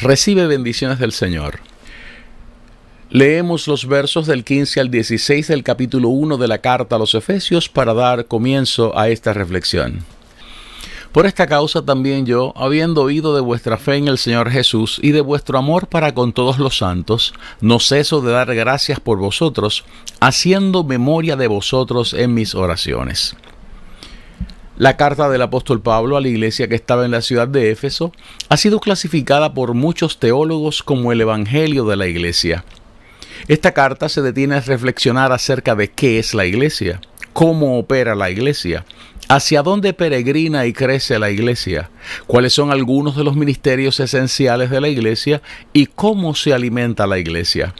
Recibe bendiciones del Señor. Leemos los versos del 15 al 16 del capítulo 1 de la carta a los Efesios para dar comienzo a esta reflexión. Por esta causa también yo, habiendo oído de vuestra fe en el Señor Jesús y de vuestro amor para con todos los santos, no ceso de dar gracias por vosotros, haciendo memoria de vosotros en mis oraciones la carta del apóstol Pablo a la iglesia que estaba en la ciudad de Éfeso ha sido clasificada por muchos teólogos como el Evangelio de la iglesia. Esta carta se detiene a reflexionar acerca de qué es la iglesia, cómo opera la iglesia, hacia dónde peregrina y crece la iglesia, cuáles son algunos de los ministerios esenciales de la iglesia y cómo se alimenta la iglesia.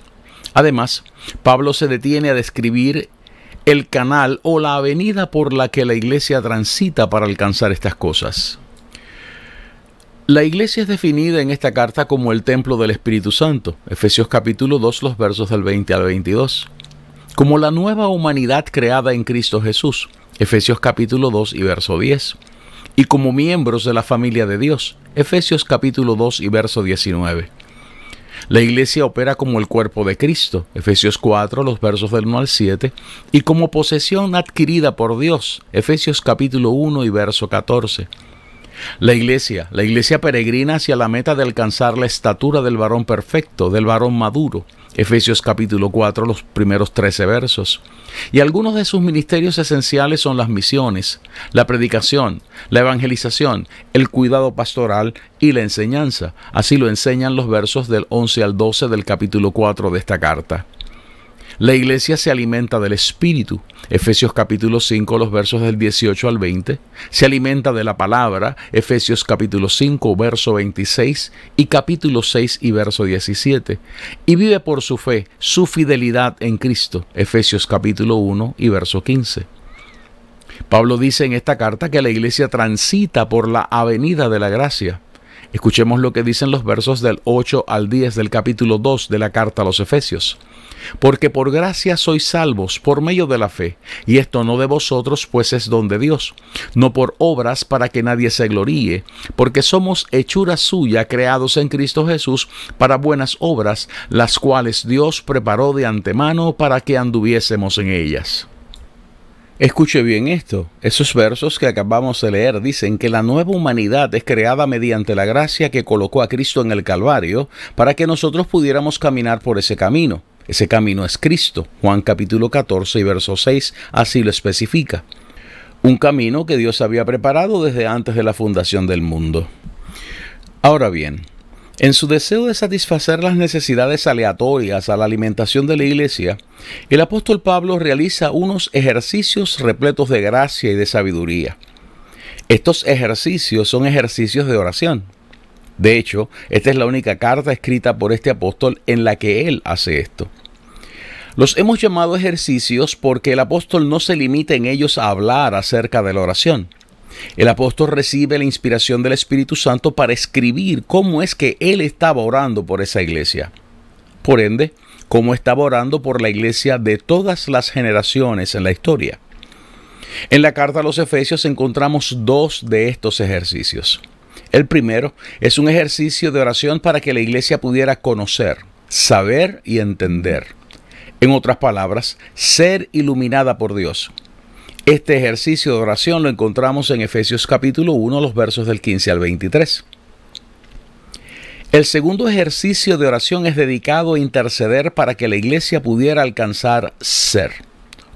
Además, Pablo se detiene a describir el canal o la avenida por la que la iglesia transita para alcanzar estas cosas. La iglesia es definida en esta carta como el templo del Espíritu Santo, Efesios capítulo 2, los versos del 20 al 22, como la nueva humanidad creada en Cristo Jesús, Efesios capítulo 2 y verso 10, y como miembros de la familia de Dios, Efesios capítulo 2 y verso 19. La iglesia opera como el cuerpo de Cristo, Efesios 4, los versos del 1 al 7, y como posesión adquirida por Dios, Efesios capítulo 1 y verso 14. La iglesia, la iglesia peregrina hacia la meta de alcanzar la estatura del varón perfecto, del varón maduro, Efesios capítulo 4, los primeros 13 versos. Y algunos de sus ministerios esenciales son las misiones, la predicación, la evangelización, el cuidado pastoral y la enseñanza. Así lo enseñan los versos del 11 al 12 del capítulo 4 de esta carta. La iglesia se alimenta del Espíritu. Efesios capítulo 5, los versos del 18 al 20. Se alimenta de la palabra. Efesios capítulo 5, verso 26 y capítulo 6 y verso 17. Y vive por su fe, su fidelidad en Cristo. Efesios capítulo 1 y verso 15. Pablo dice en esta carta que la iglesia transita por la avenida de la gracia. Escuchemos lo que dicen los versos del 8 al 10 del capítulo 2 de la carta a los Efesios. Porque por gracia sois salvos por medio de la fe, y esto no de vosotros, pues es don de Dios, no por obras para que nadie se gloríe, porque somos hechura suya, creados en Cristo Jesús, para buenas obras, las cuales Dios preparó de antemano para que anduviésemos en ellas. Escuche bien esto. Esos versos que acabamos de leer dicen que la nueva humanidad es creada mediante la gracia que colocó a Cristo en el Calvario para que nosotros pudiéramos caminar por ese camino. Ese camino es Cristo. Juan capítulo 14 y verso 6 así lo especifica. Un camino que Dios había preparado desde antes de la fundación del mundo. Ahora bien, en su deseo de satisfacer las necesidades aleatorias a la alimentación de la iglesia, el apóstol Pablo realiza unos ejercicios repletos de gracia y de sabiduría. Estos ejercicios son ejercicios de oración. De hecho, esta es la única carta escrita por este apóstol en la que él hace esto. Los hemos llamado ejercicios porque el apóstol no se limita en ellos a hablar acerca de la oración. El apóstol recibe la inspiración del Espíritu Santo para escribir cómo es que él estaba orando por esa iglesia. Por ende, cómo estaba orando por la iglesia de todas las generaciones en la historia. En la carta a los Efesios encontramos dos de estos ejercicios. El primero es un ejercicio de oración para que la iglesia pudiera conocer, saber y entender. En otras palabras, ser iluminada por Dios. Este ejercicio de oración lo encontramos en Efesios capítulo 1, los versos del 15 al 23. El segundo ejercicio de oración es dedicado a interceder para que la iglesia pudiera alcanzar ser,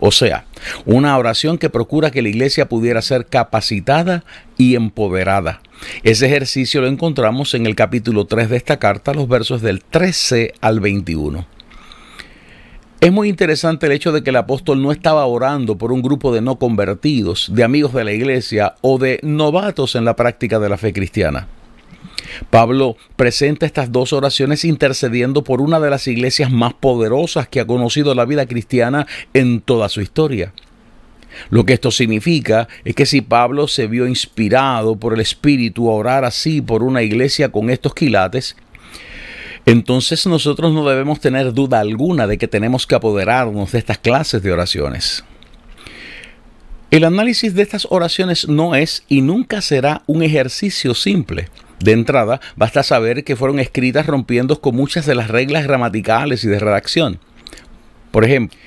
O sea, una oración que procura que la iglesia pudiera ser capacitada y empoderada. Ese ejercicio lo encontramos en el capítulo 3 de esta carta, los versos del 13 al 21. Es muy interesante el hecho de que el apóstol no estaba orando por un grupo de no convertidos, de amigos de la iglesia o de novatos en la práctica de la fe cristiana. Pablo presenta estas dos oraciones intercediendo por una de las iglesias más poderosas que ha conocido la vida cristiana en toda su historia. Lo que esto significa es que si Pablo se vio inspirado por el Espíritu a orar así por una iglesia con estos quilates, entonces nosotros no debemos tener duda alguna de que tenemos que apoderarnos de estas clases de oraciones. El análisis de estas oraciones no es y nunca será un ejercicio simple. De entrada, basta saber que fueron escritas rompiendo con muchas de las reglas gramaticales y de redacción. Por ejemplo,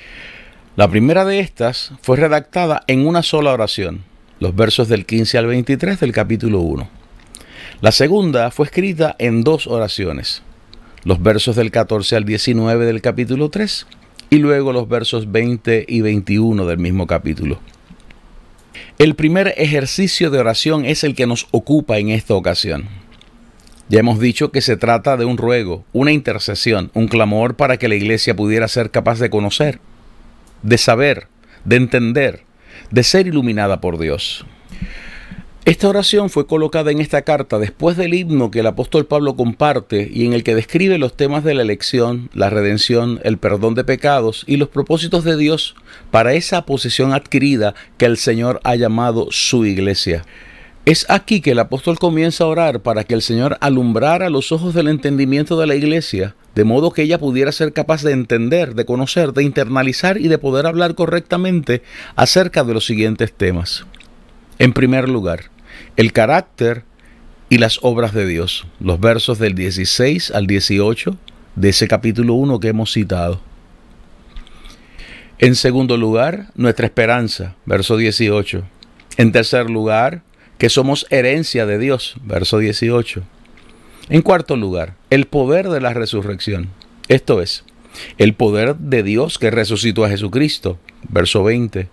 la primera de estas fue redactada en una sola oración, los versos del 15 al 23 del capítulo 1. La segunda fue escrita en dos oraciones, los versos del 14 al 19 del capítulo 3 y luego los versos 20 y 21 del mismo capítulo. El primer ejercicio de oración es el que nos ocupa en esta ocasión. Ya hemos dicho que se trata de un ruego, una intercesión, un clamor para que la iglesia pudiera ser capaz de conocer, de saber, de entender, de ser iluminada por Dios. Esta oración fue colocada en esta carta después del himno que el apóstol Pablo comparte y en el que describe los temas de la elección, la redención, el perdón de pecados y los propósitos de Dios para esa posesión adquirida que el Señor ha llamado su iglesia. Es aquí que el apóstol comienza a orar para que el Señor alumbrara los ojos del entendimiento de la iglesia, de modo que ella pudiera ser capaz de entender, de conocer, de internalizar y de poder hablar correctamente acerca de los siguientes temas. En primer lugar, el carácter y las obras de Dios, los versos del 16 al 18 de ese capítulo 1 que hemos citado. En segundo lugar, nuestra esperanza, verso 18. En tercer lugar, que somos herencia de Dios, verso 18. En cuarto lugar, el poder de la resurrección. Esto es, el poder de Dios que resucitó a Jesucristo, verso 20.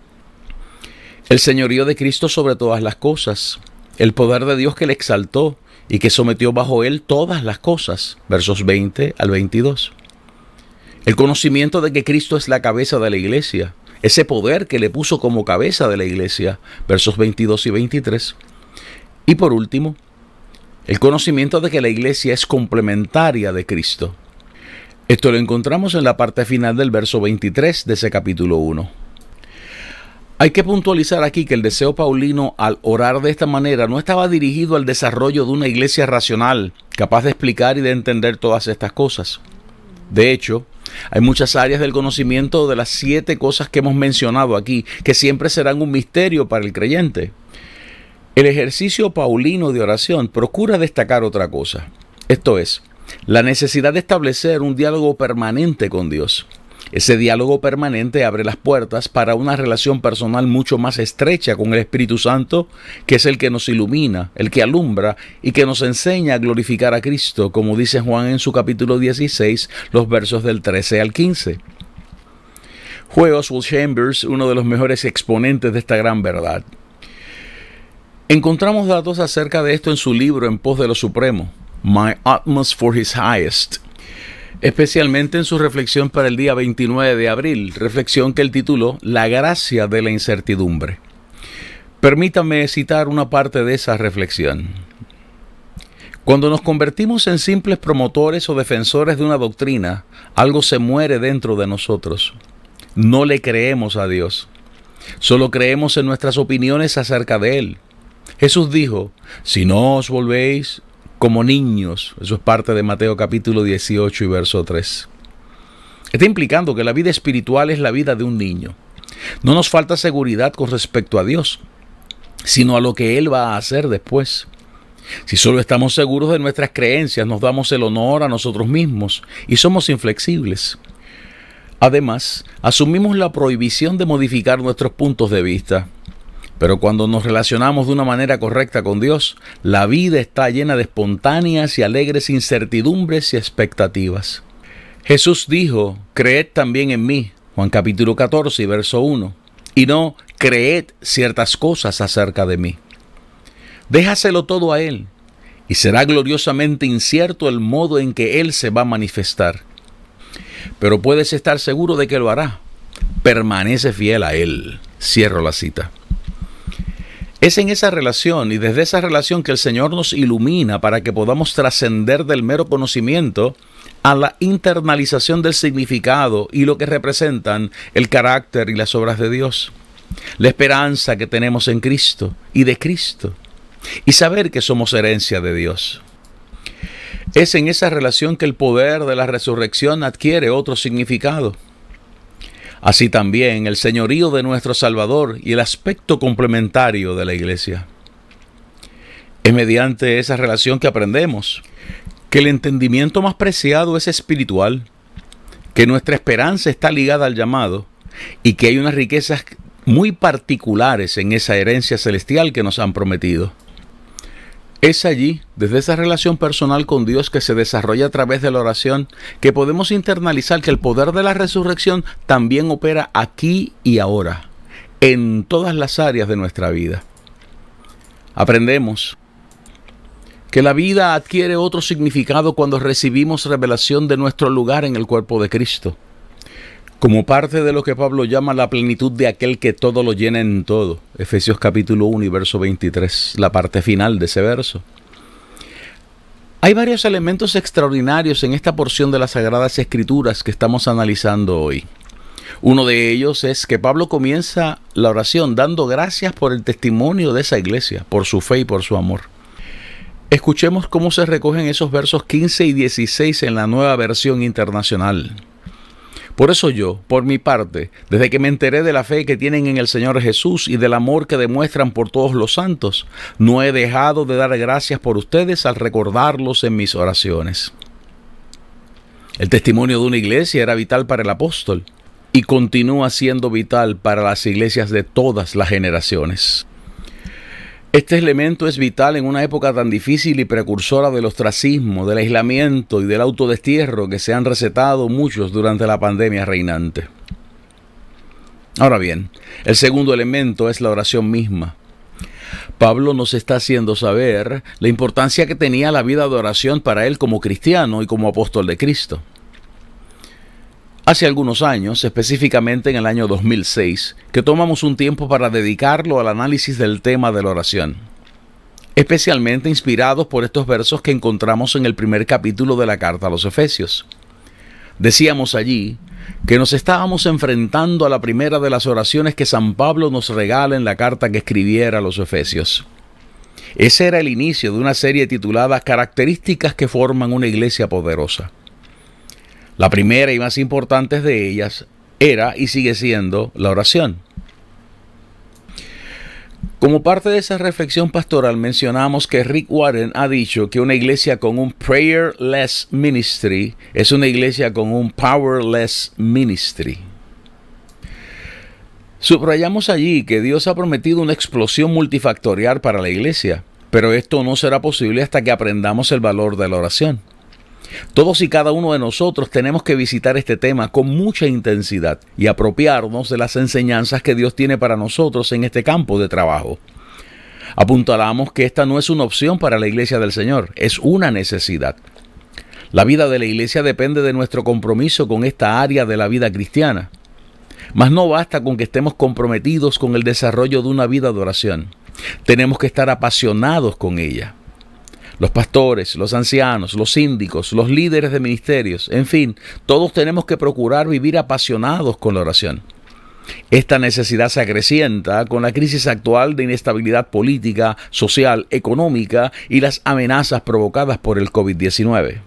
El señorío de Cristo sobre todas las cosas, el poder de Dios que le exaltó y que sometió bajo él todas las cosas, versos 20 al 22. El conocimiento de que Cristo es la cabeza de la iglesia, ese poder que le puso como cabeza de la iglesia, versos 22 y 23. Y por último, el conocimiento de que la iglesia es complementaria de Cristo. Esto lo encontramos en la parte final del verso 23 de ese capítulo 1. Hay que puntualizar aquí que el deseo paulino al orar de esta manera no estaba dirigido al desarrollo de una iglesia racional, capaz de explicar y de entender todas estas cosas. De hecho, hay muchas áreas del conocimiento de las siete cosas que hemos mencionado aquí, que siempre serán un misterio para el creyente. El ejercicio paulino de oración procura destacar otra cosa, esto es, la necesidad de establecer un diálogo permanente con Dios. Ese diálogo permanente abre las puertas para una relación personal mucho más estrecha con el Espíritu Santo, que es el que nos ilumina, el que alumbra y que nos enseña a glorificar a Cristo, como dice Juan en su capítulo 16, los versos del 13 al 15. Fue Oswald Chambers uno de los mejores exponentes de esta gran verdad. Encontramos datos acerca de esto en su libro En pos de lo supremo, My Utmost for His Highest, especialmente en su reflexión para el día 29 de abril, reflexión que él tituló La gracia de la incertidumbre. Permítame citar una parte de esa reflexión. Cuando nos convertimos en simples promotores o defensores de una doctrina, algo se muere dentro de nosotros. No le creemos a Dios. Solo creemos en nuestras opiniones acerca de Él. Jesús dijo, si no os volvéis como niños, eso es parte de Mateo capítulo 18 y verso 3. Está implicando que la vida espiritual es la vida de un niño. No nos falta seguridad con respecto a Dios, sino a lo que Él va a hacer después. Si solo estamos seguros de nuestras creencias, nos damos el honor a nosotros mismos y somos inflexibles. Además, asumimos la prohibición de modificar nuestros puntos de vista. Pero cuando nos relacionamos de una manera correcta con Dios, la vida está llena de espontáneas y alegres incertidumbres y expectativas. Jesús dijo, creed también en mí, Juan capítulo 14 verso 1. Y no creed ciertas cosas acerca de mí. Déjaselo todo a Él, y será gloriosamente incierto el modo en que Él se va a manifestar. Pero puedes estar seguro de que lo hará. Permanece fiel a Él. Cierro la cita. Es en esa relación y desde esa relación que el Señor nos ilumina para que podamos trascender del mero conocimiento a la internalización del significado y lo que representan el carácter y las obras de Dios. La esperanza que tenemos en Cristo y de Cristo. Y saber que somos herencia de Dios. Es en esa relación que el poder de la resurrección adquiere otro significado. Así también el señorío de nuestro Salvador y el aspecto complementario de la iglesia. Es mediante esa relación que aprendemos que el entendimiento más preciado es espiritual, que nuestra esperanza está ligada al llamado y que hay unas riquezas muy particulares en esa herencia celestial que nos han prometido. Es allí, desde esa relación personal con Dios que se desarrolla a través de la oración, que podemos internalizar que el poder de la resurrección también opera aquí y ahora, en todas las áreas de nuestra vida. Aprendemos que la vida adquiere otro significado cuando recibimos revelación de nuestro lugar en el cuerpo de Cristo como parte de lo que Pablo llama la plenitud de aquel que todo lo llena en todo. Efesios capítulo 1 y verso 23, la parte final de ese verso. Hay varios elementos extraordinarios en esta porción de las Sagradas Escrituras que estamos analizando hoy. Uno de ellos es que Pablo comienza la oración dando gracias por el testimonio de esa iglesia, por su fe y por su amor. Escuchemos cómo se recogen esos versos 15 y 16 en la nueva versión internacional. Por eso yo, por mi parte, desde que me enteré de la fe que tienen en el Señor Jesús y del amor que demuestran por todos los santos, no he dejado de dar gracias por ustedes al recordarlos en mis oraciones. El testimonio de una iglesia era vital para el apóstol y continúa siendo vital para las iglesias de todas las generaciones. Este elemento es vital en una época tan difícil y precursora del ostracismo, del aislamiento y del autodestierro que se han recetado muchos durante la pandemia reinante. Ahora bien, el segundo elemento es la oración misma. Pablo nos está haciendo saber la importancia que tenía la vida de oración para él como cristiano y como apóstol de Cristo. Hace algunos años, específicamente en el año 2006, que tomamos un tiempo para dedicarlo al análisis del tema de la oración, especialmente inspirados por estos versos que encontramos en el primer capítulo de la carta a los Efesios. Decíamos allí que nos estábamos enfrentando a la primera de las oraciones que San Pablo nos regala en la carta que escribiera a los Efesios. Ese era el inicio de una serie titulada Características que forman una iglesia poderosa. La primera y más importante de ellas era y sigue siendo la oración. Como parte de esa reflexión pastoral mencionamos que Rick Warren ha dicho que una iglesia con un prayerless ministry es una iglesia con un powerless ministry. Subrayamos allí que Dios ha prometido una explosión multifactorial para la iglesia, pero esto no será posible hasta que aprendamos el valor de la oración. Todos y cada uno de nosotros tenemos que visitar este tema con mucha intensidad y apropiarnos de las enseñanzas que Dios tiene para nosotros en este campo de trabajo. Apuntalamos que esta no es una opción para la iglesia del Señor, es una necesidad. La vida de la iglesia depende de nuestro compromiso con esta área de la vida cristiana. Mas no basta con que estemos comprometidos con el desarrollo de una vida de oración. Tenemos que estar apasionados con ella los pastores, los ancianos, los síndicos, los líderes de ministerios, en fin, todos tenemos que procurar vivir apasionados con la oración. Esta necesidad se acrecienta con la crisis actual de inestabilidad política, social, económica y las amenazas provocadas por el COVID-19.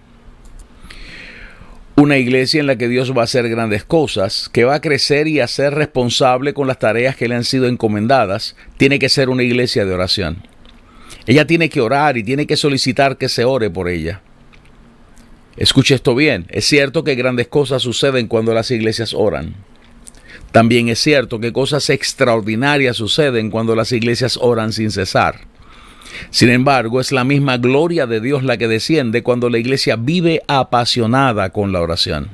Una iglesia en la que Dios va a hacer grandes cosas, que va a crecer y a ser responsable con las tareas que le han sido encomendadas, tiene que ser una iglesia de oración. Ella tiene que orar y tiene que solicitar que se ore por ella. Escuche esto bien, es cierto que grandes cosas suceden cuando las iglesias oran. También es cierto que cosas extraordinarias suceden cuando las iglesias oran sin cesar. Sin embargo, es la misma gloria de Dios la que desciende cuando la iglesia vive apasionada con la oración.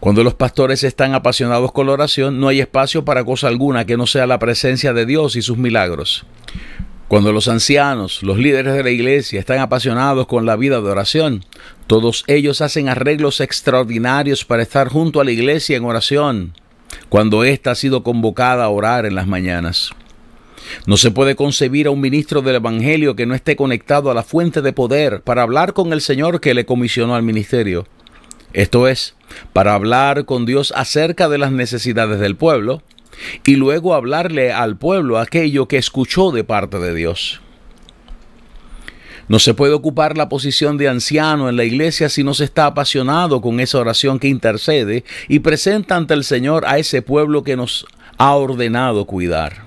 Cuando los pastores están apasionados con la oración, no hay espacio para cosa alguna que no sea la presencia de Dios y sus milagros. Cuando los ancianos, los líderes de la iglesia están apasionados con la vida de oración, todos ellos hacen arreglos extraordinarios para estar junto a la iglesia en oración, cuando ésta ha sido convocada a orar en las mañanas. No se puede concebir a un ministro del Evangelio que no esté conectado a la fuente de poder para hablar con el Señor que le comisionó al ministerio. Esto es, para hablar con Dios acerca de las necesidades del pueblo y luego hablarle al pueblo aquello que escuchó de parte de Dios. No se puede ocupar la posición de anciano en la iglesia si no se está apasionado con esa oración que intercede y presenta ante el Señor a ese pueblo que nos ha ordenado cuidar.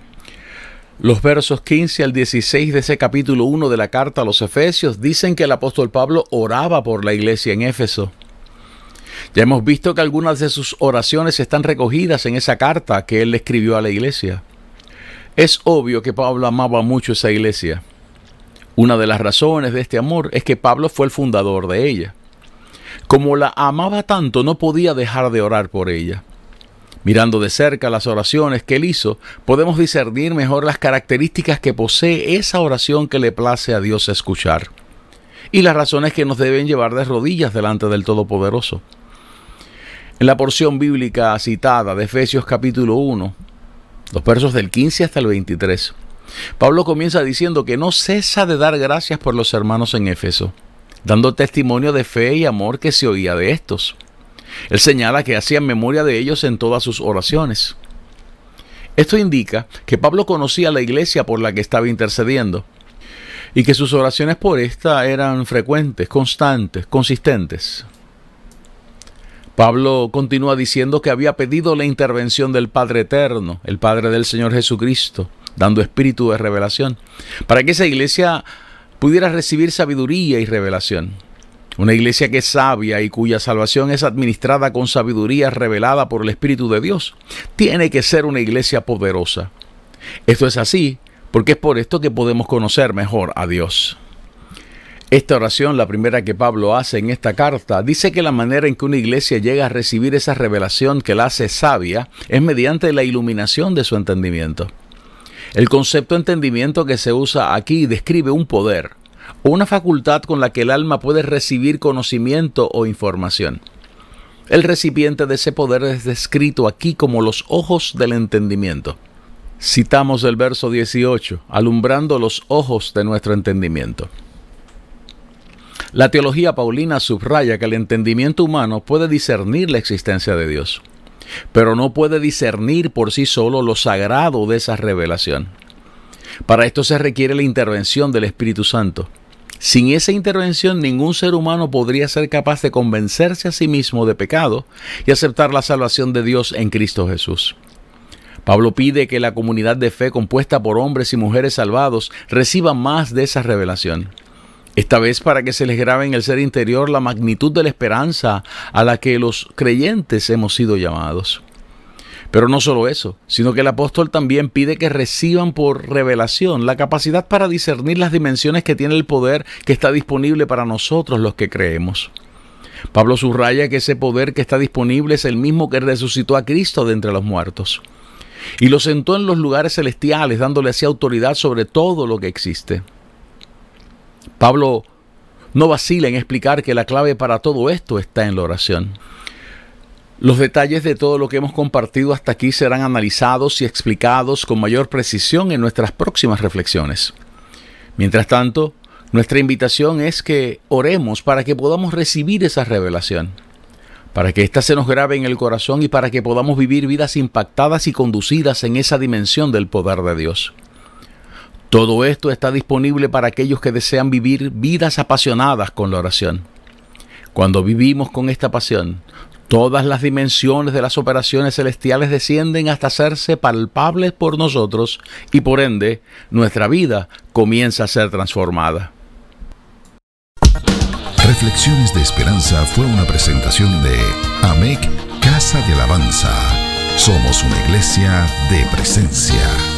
Los versos 15 al 16 de ese capítulo 1 de la carta a los Efesios dicen que el apóstol Pablo oraba por la iglesia en Éfeso. Ya hemos visto que algunas de sus oraciones están recogidas en esa carta que él escribió a la iglesia. Es obvio que Pablo amaba mucho esa iglesia. Una de las razones de este amor es que Pablo fue el fundador de ella. Como la amaba tanto, no podía dejar de orar por ella. Mirando de cerca las oraciones que él hizo, podemos discernir mejor las características que posee esa oración que le place a Dios escuchar y las razones que nos deben llevar de rodillas delante del Todopoderoso. En la porción bíblica citada de Efesios capítulo 1, los versos del 15 hasta el 23, Pablo comienza diciendo que no cesa de dar gracias por los hermanos en Éfeso, dando testimonio de fe y amor que se oía de estos. Él señala que hacía memoria de ellos en todas sus oraciones. Esto indica que Pablo conocía la iglesia por la que estaba intercediendo y que sus oraciones por esta eran frecuentes, constantes, consistentes. Pablo continúa diciendo que había pedido la intervención del Padre Eterno, el Padre del Señor Jesucristo, dando espíritu de revelación, para que esa iglesia pudiera recibir sabiduría y revelación. Una iglesia que es sabia y cuya salvación es administrada con sabiduría revelada por el Espíritu de Dios, tiene que ser una iglesia poderosa. Esto es así porque es por esto que podemos conocer mejor a Dios. Esta oración, la primera que Pablo hace en esta carta, dice que la manera en que una iglesia llega a recibir esa revelación que la hace sabia es mediante la iluminación de su entendimiento. El concepto entendimiento que se usa aquí describe un poder o una facultad con la que el alma puede recibir conocimiento o información. El recipiente de ese poder es descrito aquí como los ojos del entendimiento. Citamos el verso 18, alumbrando los ojos de nuestro entendimiento. La teología paulina subraya que el entendimiento humano puede discernir la existencia de Dios, pero no puede discernir por sí solo lo sagrado de esa revelación. Para esto se requiere la intervención del Espíritu Santo. Sin esa intervención ningún ser humano podría ser capaz de convencerse a sí mismo de pecado y aceptar la salvación de Dios en Cristo Jesús. Pablo pide que la comunidad de fe compuesta por hombres y mujeres salvados reciba más de esa revelación esta vez para que se les grabe en el ser interior la magnitud de la esperanza a la que los creyentes hemos sido llamados. Pero no solo eso, sino que el apóstol también pide que reciban por revelación la capacidad para discernir las dimensiones que tiene el poder que está disponible para nosotros los que creemos. Pablo subraya que ese poder que está disponible es el mismo que resucitó a Cristo de entre los muertos y lo sentó en los lugares celestiales, dándole así autoridad sobre todo lo que existe. Pablo no vacila en explicar que la clave para todo esto está en la oración. Los detalles de todo lo que hemos compartido hasta aquí serán analizados y explicados con mayor precisión en nuestras próximas reflexiones. Mientras tanto, nuestra invitación es que oremos para que podamos recibir esa revelación, para que ésta se nos grabe en el corazón y para que podamos vivir vidas impactadas y conducidas en esa dimensión del poder de Dios. Todo esto está disponible para aquellos que desean vivir vidas apasionadas con la oración. Cuando vivimos con esta pasión, todas las dimensiones de las operaciones celestiales descienden hasta hacerse palpables por nosotros y por ende nuestra vida comienza a ser transformada. Reflexiones de Esperanza fue una presentación de AMEC Casa de Alabanza. Somos una iglesia de presencia.